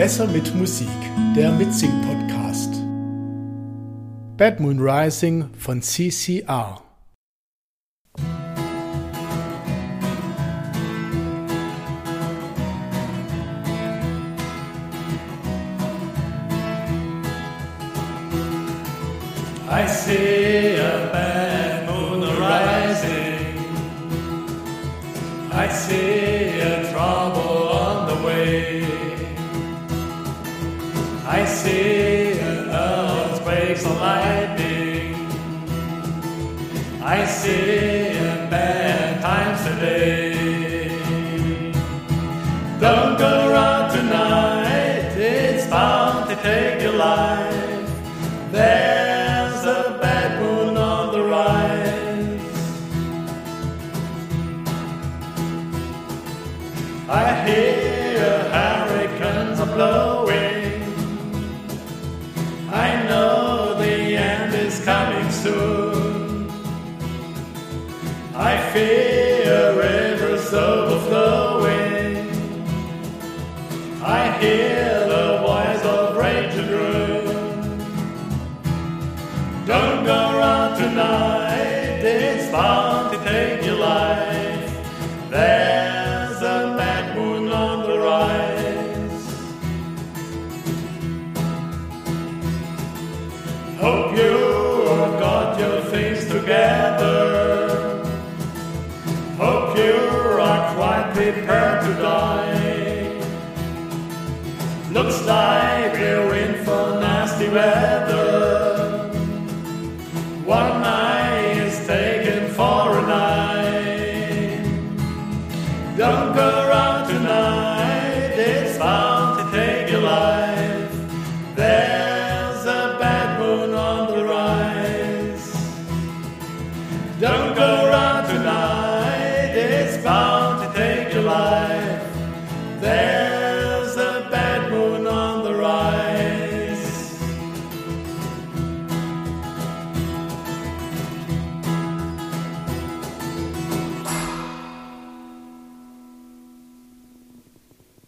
Besser mit Musik, der Mitsing-Podcast. Bad Moon Rising von CCR. I see a bad moon rising. I see and lightning. I see bad times today. Don't go around tonight, it's bound to take your life. There's a bad moon on the rise. I hear Fear rivers overflowing. I hear the voice of raging ruin. Don't go around tonight, it's bound to take your life. There's a bad moon on the rise. Hope you got your things together. Looks like we're in for nasty weather. One eye is taken for a night. Don't go